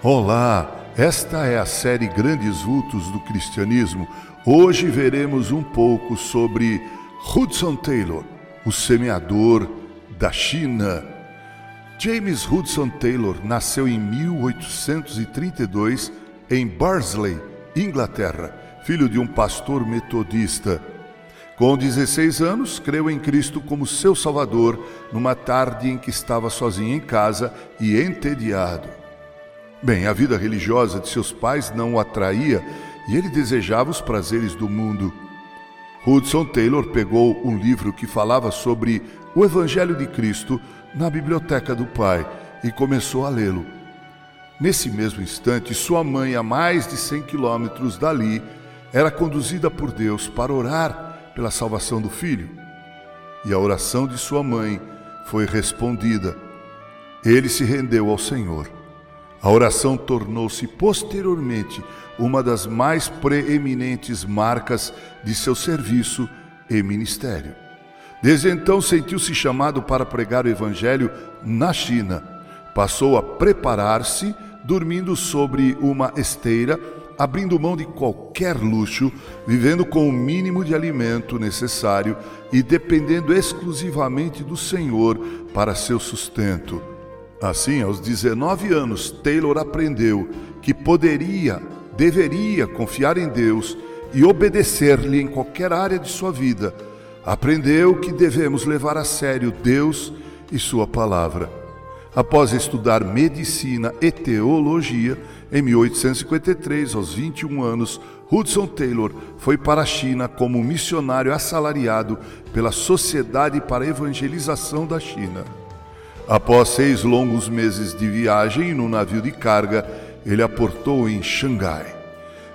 Olá, esta é a série Grandes Vultos do Cristianismo. Hoje veremos um pouco sobre Hudson Taylor, o semeador da China. James Hudson Taylor nasceu em 1832 em Barnsley, Inglaterra, filho de um pastor metodista. Com 16 anos, creu em Cristo como seu Salvador numa tarde em que estava sozinho em casa e entediado. Bem, a vida religiosa de seus pais não o atraía e ele desejava os prazeres do mundo. Hudson Taylor pegou um livro que falava sobre o Evangelho de Cristo na biblioteca do pai e começou a lê-lo. Nesse mesmo instante, sua mãe, a mais de 100 quilômetros dali, era conduzida por Deus para orar pela salvação do filho. E a oração de sua mãe foi respondida. Ele se rendeu ao Senhor. A oração tornou-se posteriormente uma das mais preeminentes marcas de seu serviço e ministério. Desde então sentiu-se chamado para pregar o Evangelho na China. Passou a preparar-se, dormindo sobre uma esteira abrindo mão de qualquer luxo, vivendo com o mínimo de alimento necessário e dependendo exclusivamente do Senhor para seu sustento. Assim, aos 19 anos, Taylor aprendeu que poderia, deveria confiar em Deus e obedecer-lhe em qualquer área de sua vida. Aprendeu que devemos levar a sério Deus e Sua palavra. Após estudar medicina e teologia, em 1853, aos 21 anos, Hudson Taylor foi para a China como missionário assalariado pela Sociedade para a Evangelização da China. Após seis longos meses de viagem no navio de carga, ele aportou em Xangai.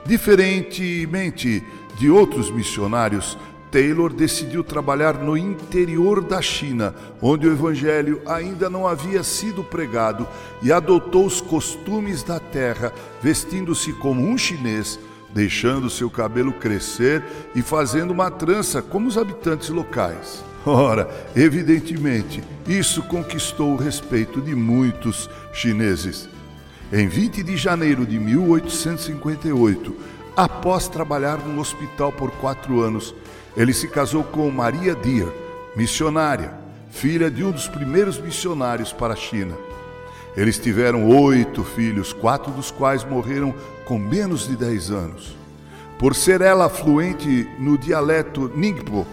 Diferentemente de outros missionários, Taylor decidiu trabalhar no interior da China, onde o evangelho ainda não havia sido pregado, e adotou os costumes da terra, vestindo-se como um chinês, deixando seu cabelo crescer e fazendo uma trança como os habitantes locais. Ora, evidentemente, isso conquistou o respeito de muitos chineses. Em 20 de janeiro de 1858, após trabalhar no hospital por quatro anos, ele se casou com Maria Deer, missionária, filha de um dos primeiros missionários para a China. Eles tiveram oito filhos, quatro dos quais morreram com menos de dez anos. Por ser ela fluente no dialeto Ningpo,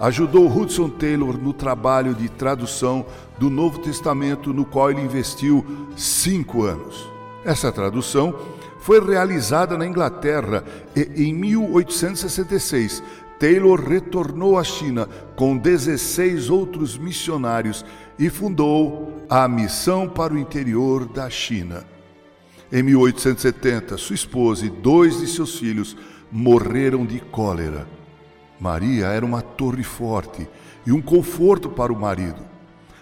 ajudou Hudson Taylor no trabalho de tradução do Novo Testamento, no qual ele investiu cinco anos. Essa tradução foi realizada na Inglaterra e, em 1866 Taylor retornou à China com 16 outros missionários e fundou a Missão para o Interior da China. Em 1870, sua esposa e dois de seus filhos morreram de cólera. Maria era uma torre forte e um conforto para o marido.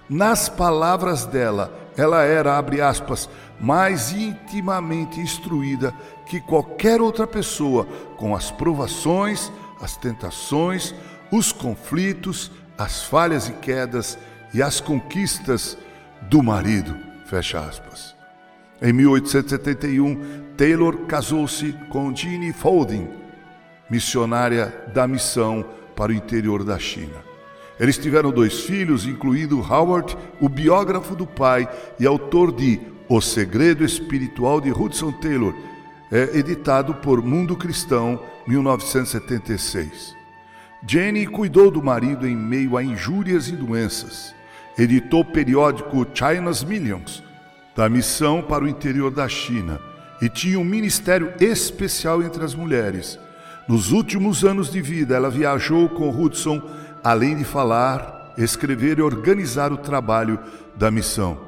Nas palavras dela, ela era, abre aspas, mais intimamente instruída que qualquer outra pessoa com as provações, as tentações, os conflitos, as falhas e quedas e as conquistas do marido. Fecha aspas. Em 1871, Taylor casou-se com Jeannie Faulding, missionária da missão para o interior da China. Eles tiveram dois filhos, incluindo Howard, o biógrafo do pai e autor de O Segredo Espiritual de Hudson Taylor, é editado por Mundo Cristão, 1976. Jenny cuidou do marido em meio a injúrias e doenças. Editou o periódico China's Millions, da missão para o interior da China, e tinha um ministério especial entre as mulheres. Nos últimos anos de vida, ela viajou com Hudson, além de falar, escrever e organizar o trabalho da missão.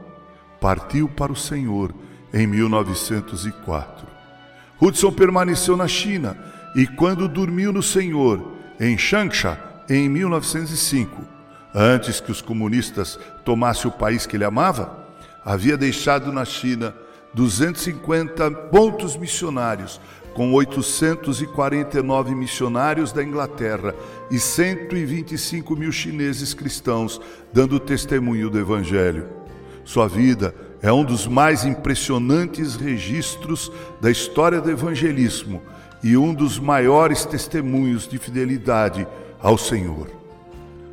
Partiu para o Senhor em 1904. Hudson permaneceu na China e quando dormiu no Senhor, em Changsha, em 1905, antes que os comunistas tomassem o país que ele amava, havia deixado na China 250 pontos missionários, com 849 missionários da Inglaterra e 125 mil chineses cristãos dando testemunho do Evangelho. Sua vida é um dos mais impressionantes registros da história do evangelismo e um dos maiores testemunhos de fidelidade ao Senhor.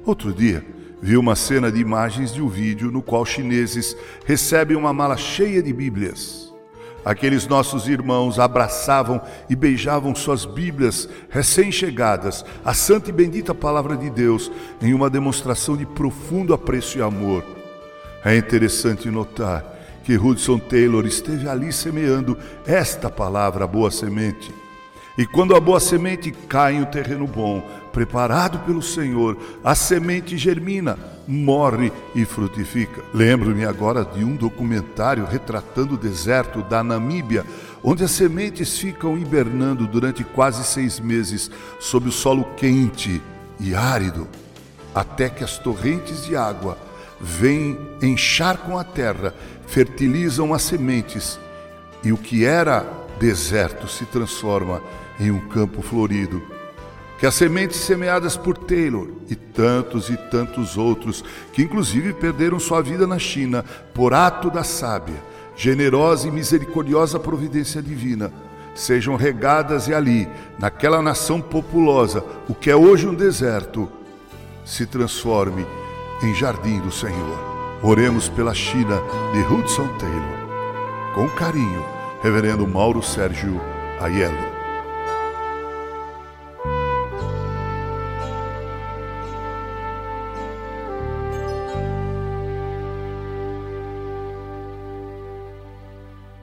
Outro dia, vi uma cena de imagens de um vídeo no qual chineses recebem uma mala cheia de Bíblias. Aqueles nossos irmãos abraçavam e beijavam suas Bíblias recém-chegadas, a santa e bendita palavra de Deus, em uma demonstração de profundo apreço e amor. É interessante notar que Hudson Taylor esteve ali semeando esta palavra, boa semente. E quando a boa semente cai em um terreno bom, preparado pelo Senhor, a semente germina, morre e frutifica. Lembro-me agora de um documentário retratando o deserto da Namíbia, onde as sementes ficam hibernando durante quase seis meses sob o solo quente e árido, até que as torrentes de água vêm encharcam a terra, fertilizam as sementes, e o que era deserto se transforma em um campo florido. Que as sementes semeadas por Taylor e tantos e tantos outros, que inclusive perderam sua vida na China por ato da sábia, generosa e misericordiosa providência divina, sejam regadas e ali, naquela nação populosa, o que é hoje um deserto, se transforme em jardim do Senhor. Oremos pela China de Hudson Taylor. Com carinho, Reverendo Mauro Sérgio Aiello.